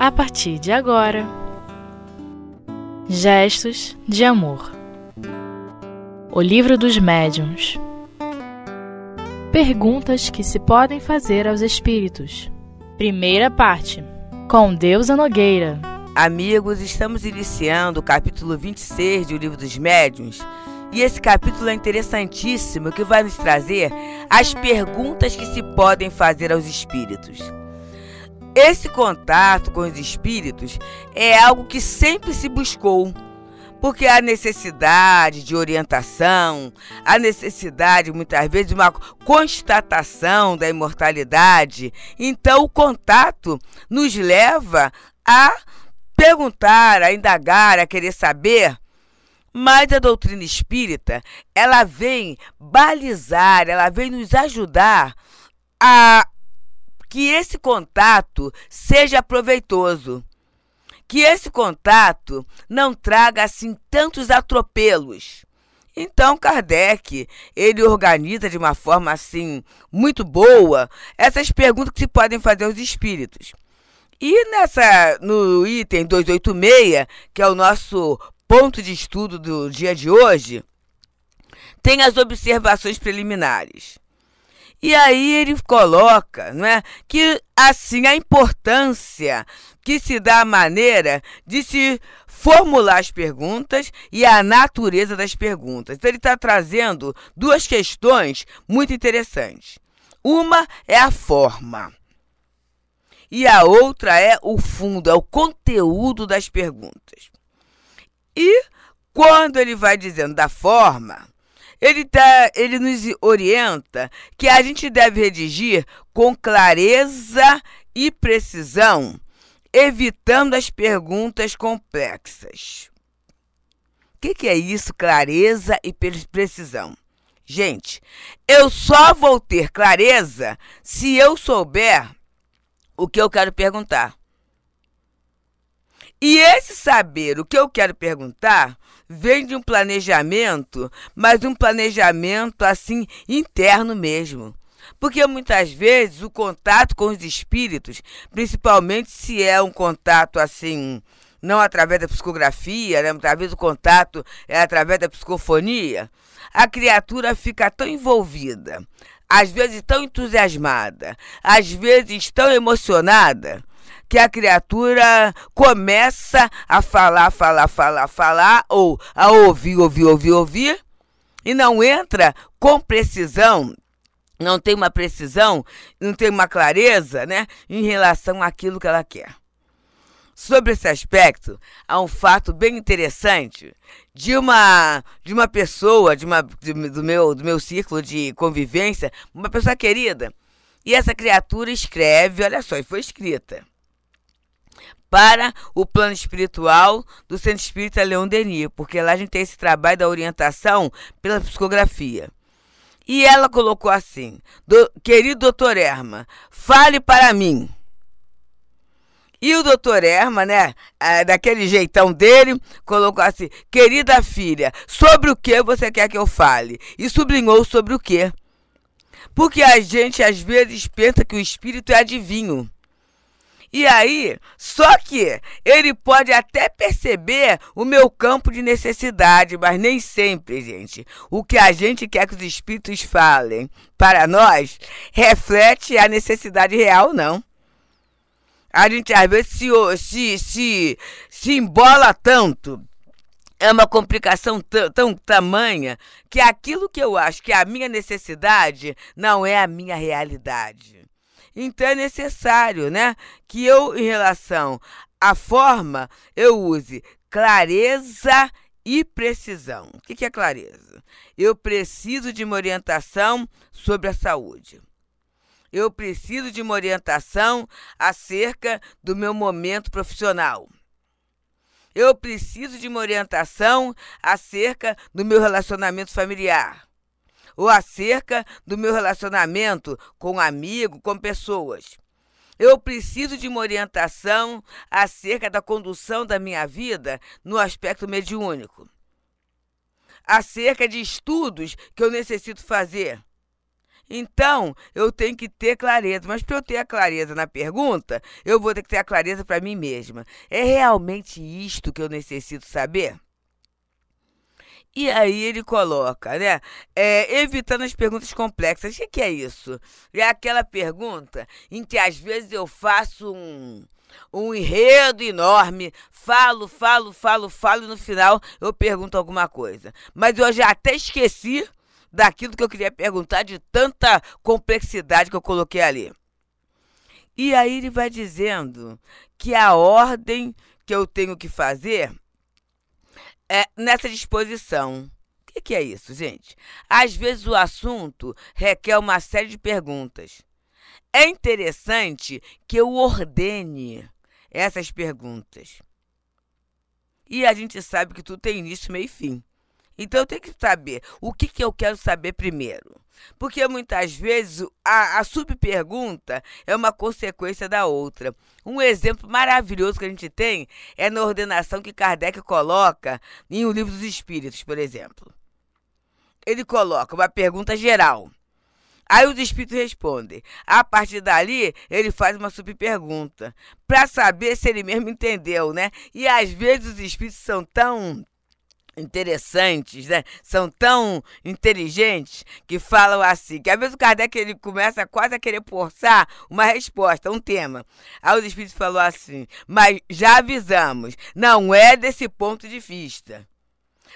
a partir de agora. Gestos de Amor O Livro dos Médiuns Perguntas que se podem fazer aos espíritos. Primeira parte Com Deus a Nogueira. Amigos, estamos iniciando o capítulo 26 do Livro dos Médiuns. E esse capítulo é interessantíssimo que vai nos trazer as perguntas que se podem fazer aos espíritos. Esse contato com os espíritos é algo que sempre se buscou, porque a necessidade de orientação, a necessidade muitas vezes de uma constatação da imortalidade, então o contato nos leva a perguntar, a indagar, a querer saber. Mas a doutrina espírita, ela vem balizar, ela vem nos ajudar a que esse contato seja proveitoso. Que esse contato não traga assim tantos atropelos. Então Kardec, ele organiza de uma forma assim muito boa essas perguntas que se podem fazer aos espíritos. E nessa no item 286, que é o nosso ponto de estudo do dia de hoje, tem as observações preliminares. E aí ele coloca não é, que assim a importância que se dá a maneira de se formular as perguntas e a natureza das perguntas. Então ele está trazendo duas questões muito interessantes. Uma é a forma. E a outra é o fundo, é o conteúdo das perguntas. E quando ele vai dizendo da forma, ele, tá, ele nos orienta que a gente deve redigir com clareza e precisão, evitando as perguntas complexas. O que, que é isso, clareza e precisão? Gente, eu só vou ter clareza se eu souber o que eu quero perguntar. E esse saber o que eu quero perguntar vem de um planejamento, mas um planejamento assim interno mesmo. Porque muitas vezes o contato com os espíritos, principalmente se é um contato assim, não através da psicografia, né? muitas vezes o contato é através da psicofonia, a criatura fica tão envolvida, às vezes tão entusiasmada, às vezes tão emocionada, que a criatura começa a falar, falar, falar, falar, ou a ouvir, ouvir, ouvir, ouvir, e não entra com precisão, não tem uma precisão, não tem uma clareza, né, em relação àquilo que ela quer. Sobre esse aspecto, há um fato bem interessante de uma de uma pessoa, de uma de, do meu do meu círculo de convivência, uma pessoa querida. E essa criatura escreve, olha só, e foi escrita para o plano espiritual do Centro Espírita Leão Denis, porque lá a gente tem esse trabalho da orientação pela psicografia. E ela colocou assim: do, Querido doutor Erma, fale para mim. E o doutor Erma, né, daquele jeitão dele, colocou assim: Querida filha, sobre o que você quer que eu fale? E sublinhou sobre o que. Porque a gente às vezes pensa que o espírito é adivinho. E aí, só que ele pode até perceber o meu campo de necessidade, mas nem sempre, gente. O que a gente quer que os espíritos falem para nós reflete a necessidade real, não. A gente às vezes se, se, se, se embola tanto é uma complicação tão tamanha que aquilo que eu acho que é a minha necessidade não é a minha realidade. Então é necessário, né, que eu em relação à forma eu use clareza e precisão. O que é clareza? Eu preciso de uma orientação sobre a saúde. Eu preciso de uma orientação acerca do meu momento profissional. Eu preciso de uma orientação acerca do meu relacionamento familiar ou acerca do meu relacionamento com amigo, com pessoas. Eu preciso de uma orientação acerca da condução da minha vida no aspecto mediúnico. Acerca de estudos que eu necessito fazer. Então, eu tenho que ter clareza. Mas para eu ter a clareza na pergunta, eu vou ter que ter a clareza para mim mesma. É realmente isto que eu necessito saber? E aí ele coloca, né? É, evitando as perguntas complexas. O que, que é isso? É aquela pergunta em que às vezes eu faço um, um enredo enorme, falo, falo, falo, falo, e no final eu pergunto alguma coisa. Mas eu já até esqueci daquilo que eu queria perguntar, de tanta complexidade que eu coloquei ali. E aí ele vai dizendo que a ordem que eu tenho que fazer é nessa disposição. O que, que é isso, gente? Às vezes o assunto requer uma série de perguntas. É interessante que eu ordene essas perguntas. E a gente sabe que tudo tem início, meio e fim. Então eu tenho que saber o que, que eu quero saber primeiro. Porque muitas vezes a, a subpergunta é uma consequência da outra. Um exemplo maravilhoso que a gente tem é na ordenação que Kardec coloca em O Livro dos Espíritos, por exemplo. Ele coloca uma pergunta geral. Aí os espíritos respondem. A partir dali, ele faz uma subpergunta para saber se ele mesmo entendeu, né? E às vezes os espíritos são tão interessantes, né? São tão inteligentes que falam assim, que às vezes o Kardec ele começa quase a querer forçar uma resposta, um tema. Aí os espíritos falou assim, mas já avisamos, não é desse ponto de vista.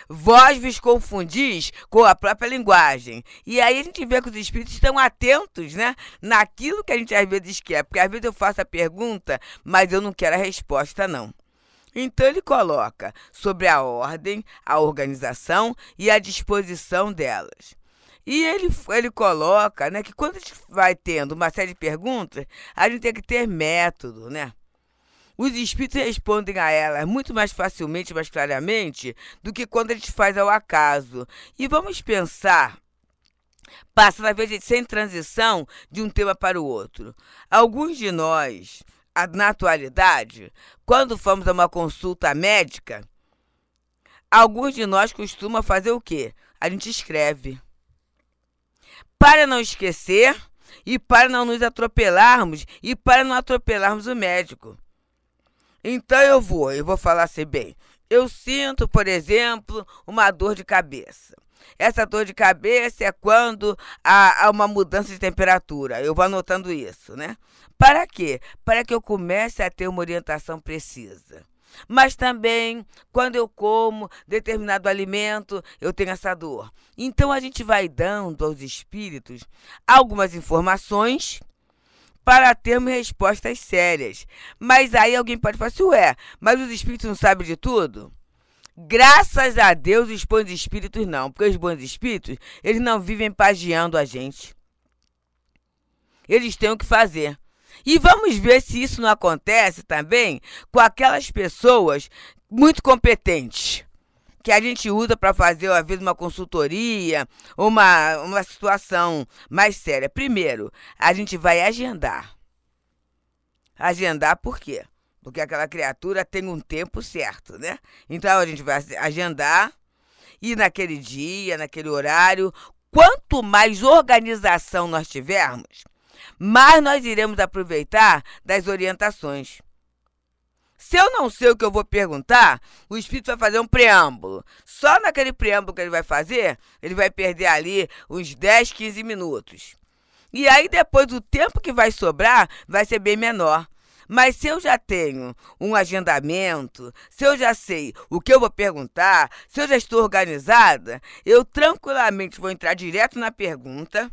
Vós vos confundis com a própria linguagem. E aí a gente vê que os espíritos estão atentos, né? Naquilo que a gente às vezes quer. Porque às vezes eu faço a pergunta, mas eu não quero a resposta, não. Então ele coloca sobre a ordem, a organização e a disposição delas. E ele, ele coloca né, que quando a gente vai tendo uma série de perguntas, a gente tem que ter método, né? Os espíritos respondem a elas muito mais facilmente, mais claramente, do que quando a gente faz ao acaso. E vamos pensar passando a vez sem transição de um tema para o outro. Alguns de nós na atualidade, quando vamos a uma consulta médica, alguns de nós costumam fazer o quê? A gente escreve. Para não esquecer e para não nos atropelarmos e para não atropelarmos o médico. Então eu vou, eu vou falar assim bem. Eu sinto, por exemplo, uma dor de cabeça. Essa dor de cabeça é quando há, há uma mudança de temperatura. Eu vou anotando isso, né? Para quê? Para que eu comece a ter uma orientação precisa. Mas também, quando eu como determinado alimento, eu tenho essa dor. Então, a gente vai dando aos espíritos algumas informações para termos respostas sérias. Mas aí alguém pode falar assim, ué, mas os espíritos não sabem de tudo? Graças a Deus, os bons espíritos não, porque os bons espíritos, eles não vivem pagiando a gente. Eles têm o que fazer. E vamos ver se isso não acontece também com aquelas pessoas muito competentes que a gente usa para fazer, às vezes, uma consultoria, uma, uma situação mais séria. Primeiro, a gente vai agendar. Agendar por quê? Porque aquela criatura tem um tempo certo, né? Então a gente vai agendar e naquele dia, naquele horário, quanto mais organização nós tivermos, mais nós iremos aproveitar das orientações. Se eu não sei o que eu vou perguntar, o espírito vai fazer um preâmbulo. Só naquele preâmbulo que ele vai fazer, ele vai perder ali uns 10, 15 minutos. E aí, depois, o tempo que vai sobrar vai ser bem menor. Mas se eu já tenho um agendamento, se eu já sei o que eu vou perguntar, se eu já estou organizada, eu tranquilamente vou entrar direto na pergunta.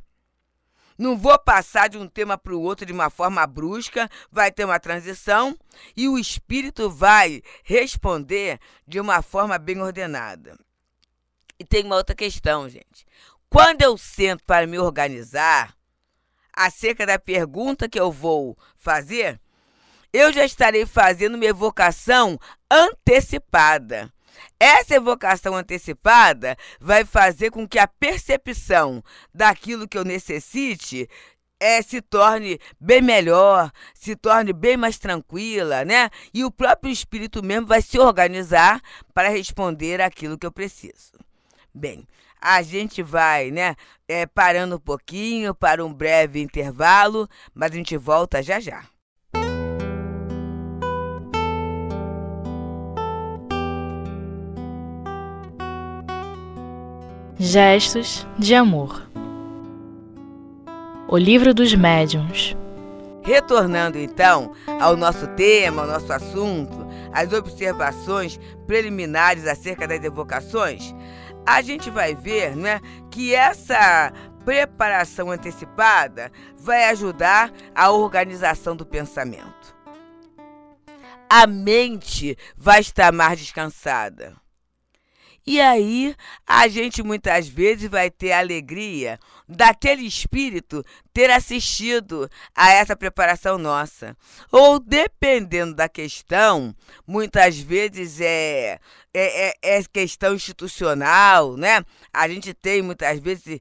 Não vou passar de um tema para o outro de uma forma brusca, vai ter uma transição e o espírito vai responder de uma forma bem ordenada. E tem uma outra questão, gente. Quando eu sento para me organizar acerca da pergunta que eu vou fazer, eu já estarei fazendo uma evocação antecipada. Essa evocação antecipada vai fazer com que a percepção daquilo que eu necessite é, se torne bem melhor, se torne bem mais tranquila, né? E o próprio espírito mesmo vai se organizar para responder aquilo que eu preciso. Bem, a gente vai, né, é, parando um pouquinho para um breve intervalo, mas a gente volta já já. Gestos de amor. O livro dos médiuns. Retornando então ao nosso tema, ao nosso assunto, as observações preliminares acerca das evocações, a gente vai ver né, que essa preparação antecipada vai ajudar a organização do pensamento. A mente vai estar mais descansada. E aí, a gente muitas vezes vai ter a alegria daquele espírito ter assistido a essa preparação nossa. Ou, dependendo da questão, muitas vezes é, é, é, é questão institucional, né? A gente tem muitas vezes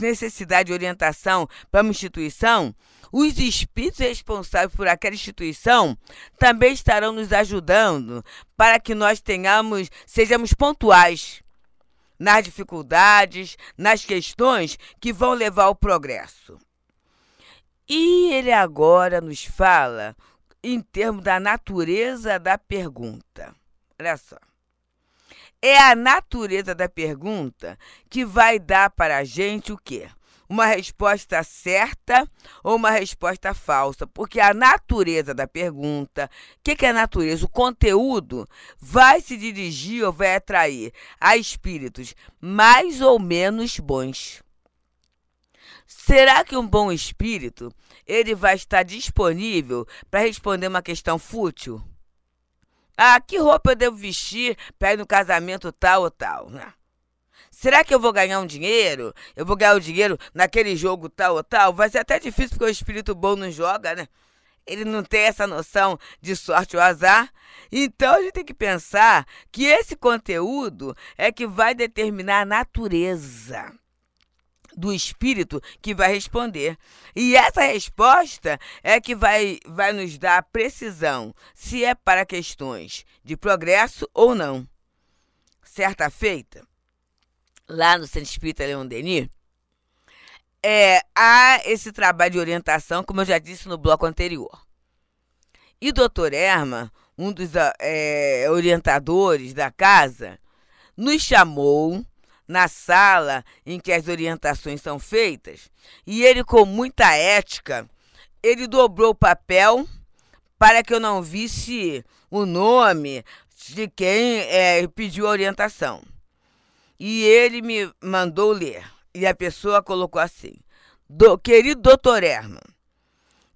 necessidade de orientação para uma instituição os espíritos responsáveis por aquela instituição também estarão nos ajudando para que nós tenhamos, sejamos pontuais nas dificuldades, nas questões que vão levar ao progresso. E ele agora nos fala em termos da natureza da pergunta. Olha só. É a natureza da pergunta que vai dar para a gente o quê? Uma resposta certa ou uma resposta falsa, porque a natureza da pergunta, o que, que é a natureza? O conteúdo vai se dirigir ou vai atrair a espíritos mais ou menos bons. Será que um bom espírito ele vai estar disponível para responder uma questão fútil? Ah, que roupa eu devo vestir para ir no casamento tal ou tal? Né? Será que eu vou ganhar um dinheiro? Eu vou ganhar o dinheiro naquele jogo tal ou tal? Vai ser até difícil porque o espírito bom não joga, né? Ele não tem essa noção de sorte ou azar. Então a gente tem que pensar que esse conteúdo é que vai determinar a natureza do espírito que vai responder. E essa resposta é que vai, vai nos dar a precisão se é para questões de progresso ou não. Certa feita, lá no Centro Espírita Leon Denis, é, há esse trabalho de orientação, como eu já disse no bloco anterior. E o doutor Erma, um dos é, orientadores da casa, nos chamou na sala em que as orientações são feitas e ele, com muita ética, ele dobrou o papel para que eu não visse o nome de quem é, pediu a orientação. E ele me mandou ler. E a pessoa colocou assim: Do, Querido doutor Herman,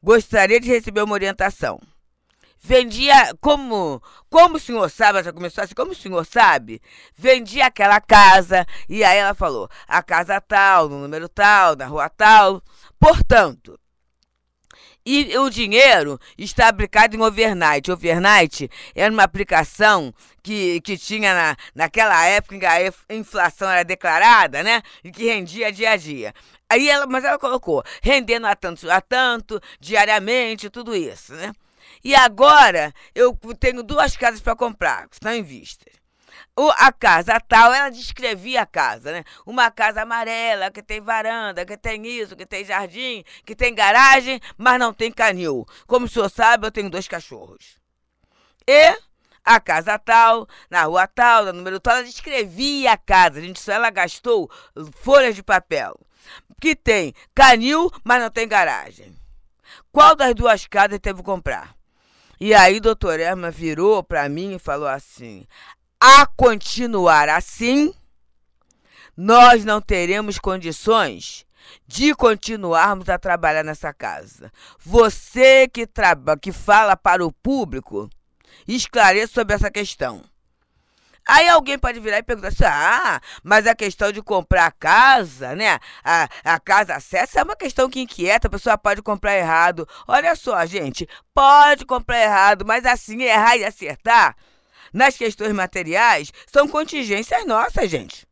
gostaria de receber uma orientação. Vendia, como, como o senhor sabe, ela começou assim, como o senhor sabe, vendia aquela casa, e aí ela falou, a casa tal, no número tal, na rua tal. Portanto, e o dinheiro está aplicado em overnight. Overnight era uma aplicação que, que tinha na, naquela época em que a inflação era declarada, né? E que rendia dia a dia. Aí ela, mas ela colocou, rendendo a tanto, a tanto, diariamente, tudo isso, né? E agora eu tenho duas casas para comprar, que estão em vista o, a casa tal, ela descrevia a casa, né? Uma casa amarela, que tem varanda, que tem isso, que tem jardim, que tem garagem, mas não tem canil. Como o senhor sabe, eu tenho dois cachorros. E a casa tal, na rua tal, no número tal, ela descrevia a casa. A gente só ela gastou folhas de papel. Que tem canil, mas não tem garagem. Qual das duas casas teve que comprar? E aí, doutor Erma virou para mim e falou assim: a continuar assim, nós não teremos condições de continuarmos a trabalhar nessa casa. Você que, traba, que fala para o público, esclareça sobre essa questão. Aí alguém pode virar e perguntar assim: ah, mas a questão de comprar a casa, né? A, a casa acessa é uma questão que inquieta, a pessoa pode comprar errado. Olha só, gente, pode comprar errado, mas assim, errar e acertar nas questões materiais são contingências nossas, gente.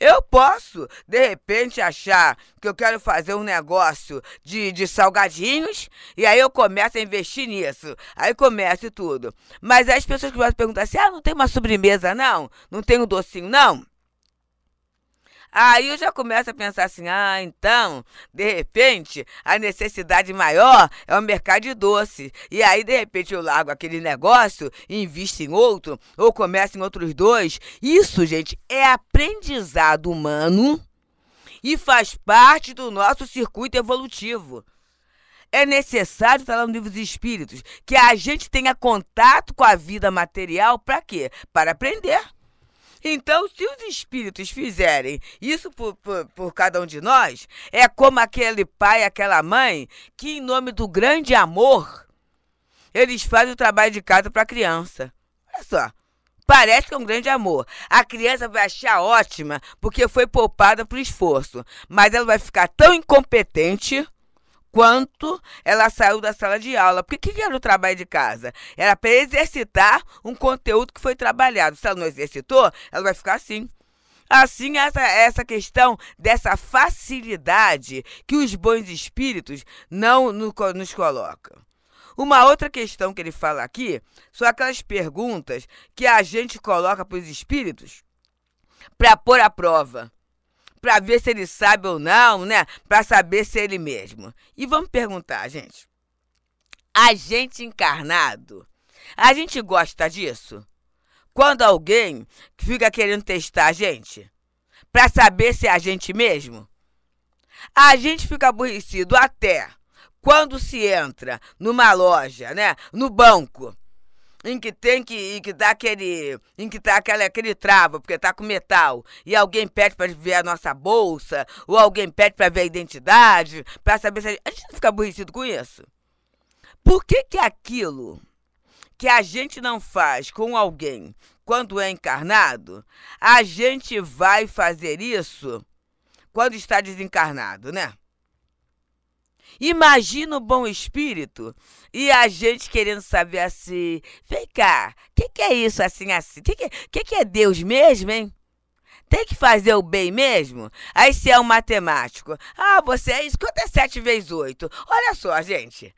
Eu posso, de repente, achar que eu quero fazer um negócio de, de salgadinhos e aí eu começo a investir nisso. Aí começa e tudo. Mas as pessoas que vão perguntar assim: ah, não tem uma sobremesa, não? Não tem um docinho, não? Aí eu já começo a pensar assim: ah, então, de repente, a necessidade maior é o mercado de doce. E aí, de repente, eu largo aquele negócio invisto em outro, ou começo em outros dois. Isso, gente, é aprendizado humano e faz parte do nosso circuito evolutivo. É necessário, está lá no livro dos Espíritos, que a gente tenha contato com a vida material para quê? Para aprender. Então, se os espíritos fizerem isso por, por, por, cada um de nós, é como aquele pai, aquela mãe, que, em nome do grande amor, eles fazem o trabalho de casa para a criança. Olha só. Parece que é um grande amor. A criança vai achar ótima porque foi poupada por esforço, mas ela vai ficar tão incompetente quanto ela saiu da sala de aula. Porque o que era o trabalho de casa? Era para exercitar um conteúdo que foi trabalhado. Se ela não exercitou, ela vai ficar assim. Assim, essa, essa questão dessa facilidade que os bons espíritos não nos colocam. Uma outra questão que ele fala aqui são aquelas perguntas que a gente coloca para os espíritos para pôr à prova para ver se ele sabe ou não, né? Para saber se é ele mesmo. E vamos perguntar, gente. A gente encarnado, a gente gosta disso? Quando alguém fica querendo testar a gente para saber se é a gente mesmo? A gente fica aborrecido até quando se entra numa loja, né, no banco, em que tem que, em que dá aquele, em que tá aquele, aquele trava, porque tá com metal, e alguém pede para ver a nossa bolsa, ou alguém pede para ver a identidade, para saber se a gente, a gente fica aborrecido com isso. Por que que aquilo que a gente não faz com alguém quando é encarnado, a gente vai fazer isso quando está desencarnado, né? Imagina o bom espírito e a gente querendo saber assim, vem cá, o que, que, é isso assim assim? O que, que, que, que é Deus mesmo, hein? Tem que fazer o bem mesmo? Aí se é um matemático, ah, você é isso, quanto é 7 vezes 8? Olha só, gente,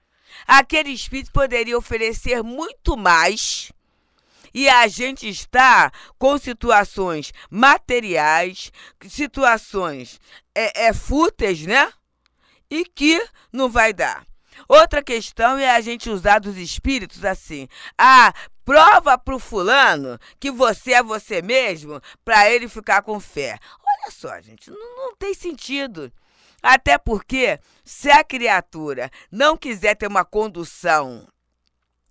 aquele espírito poderia oferecer muito mais e a gente está com situações materiais, situações é, é fúteis, né? E que não vai dar. Outra questão é a gente usar dos espíritos assim. Ah, prova para o fulano que você é você mesmo para ele ficar com fé. Olha só, gente, não, não tem sentido. Até porque, se a criatura não quiser ter uma condução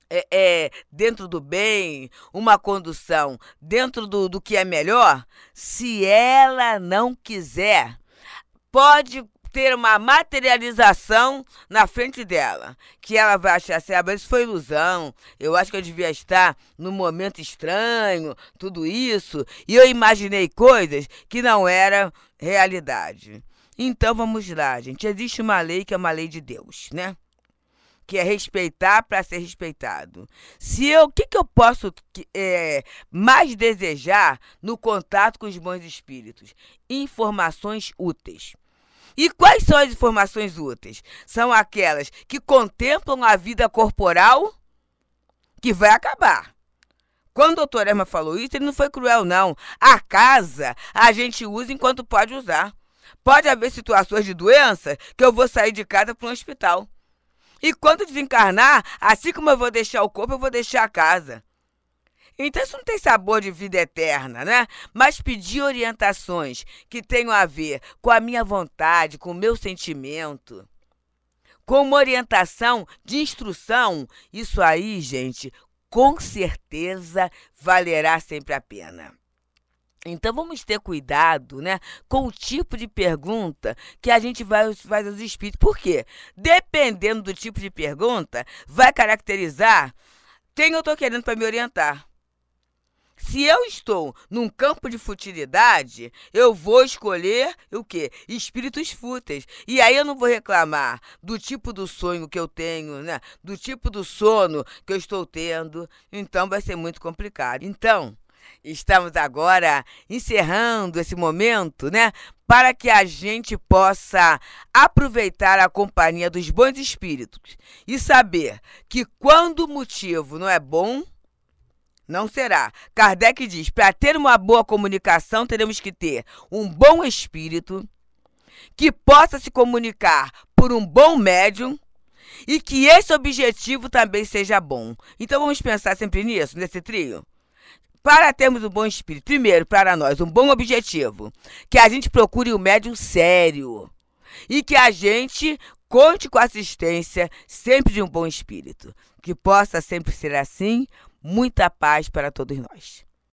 é, é, dentro do bem, uma condução dentro do, do que é melhor, se ela não quiser, pode ter uma materialização na frente dela, que ela vai achar assim, ah, mas isso foi ilusão, eu acho que eu devia estar num momento estranho, tudo isso, e eu imaginei coisas que não eram realidade. Então vamos lá, gente. Existe uma lei que é uma lei de Deus, né? que é respeitar para ser respeitado. Se eu, o que, que eu posso é, mais desejar no contato com os bons espíritos? Informações úteis. E quais são as informações úteis? São aquelas que contemplam a vida corporal que vai acabar. Quando o doutor Erma falou isso, ele não foi cruel, não. A casa a gente usa enquanto pode usar. Pode haver situações de doença que eu vou sair de casa para um hospital. E quando desencarnar, assim como eu vou deixar o corpo, eu vou deixar a casa. Então isso não tem sabor de vida eterna, né? Mas pedir orientações que tenham a ver com a minha vontade, com o meu sentimento, com uma orientação de instrução, isso aí, gente, com certeza valerá sempre a pena. Então vamos ter cuidado, né, com o tipo de pergunta que a gente vai faz aos espíritos. Por quê? Dependendo do tipo de pergunta, vai caracterizar quem eu estou querendo para me orientar. Se eu estou num campo de futilidade, eu vou escolher o quê? Espíritos fúteis. E aí eu não vou reclamar do tipo do sonho que eu tenho, né? Do tipo do sono que eu estou tendo. Então vai ser muito complicado. Então, estamos agora encerrando esse momento, né? Para que a gente possa aproveitar a companhia dos bons espíritos e saber que quando o motivo não é bom, Não será. Kardec diz: para ter uma boa comunicação, teremos que ter um bom espírito que possa se comunicar por um bom médium e que esse objetivo também seja bom. Então vamos pensar sempre nisso, nesse trio. Para termos um bom espírito, primeiro, para nós, um bom objetivo, que a gente procure um médium sério e que a gente conte com a assistência sempre de um bom espírito. Que possa sempre ser assim. Muita paz para todos nós.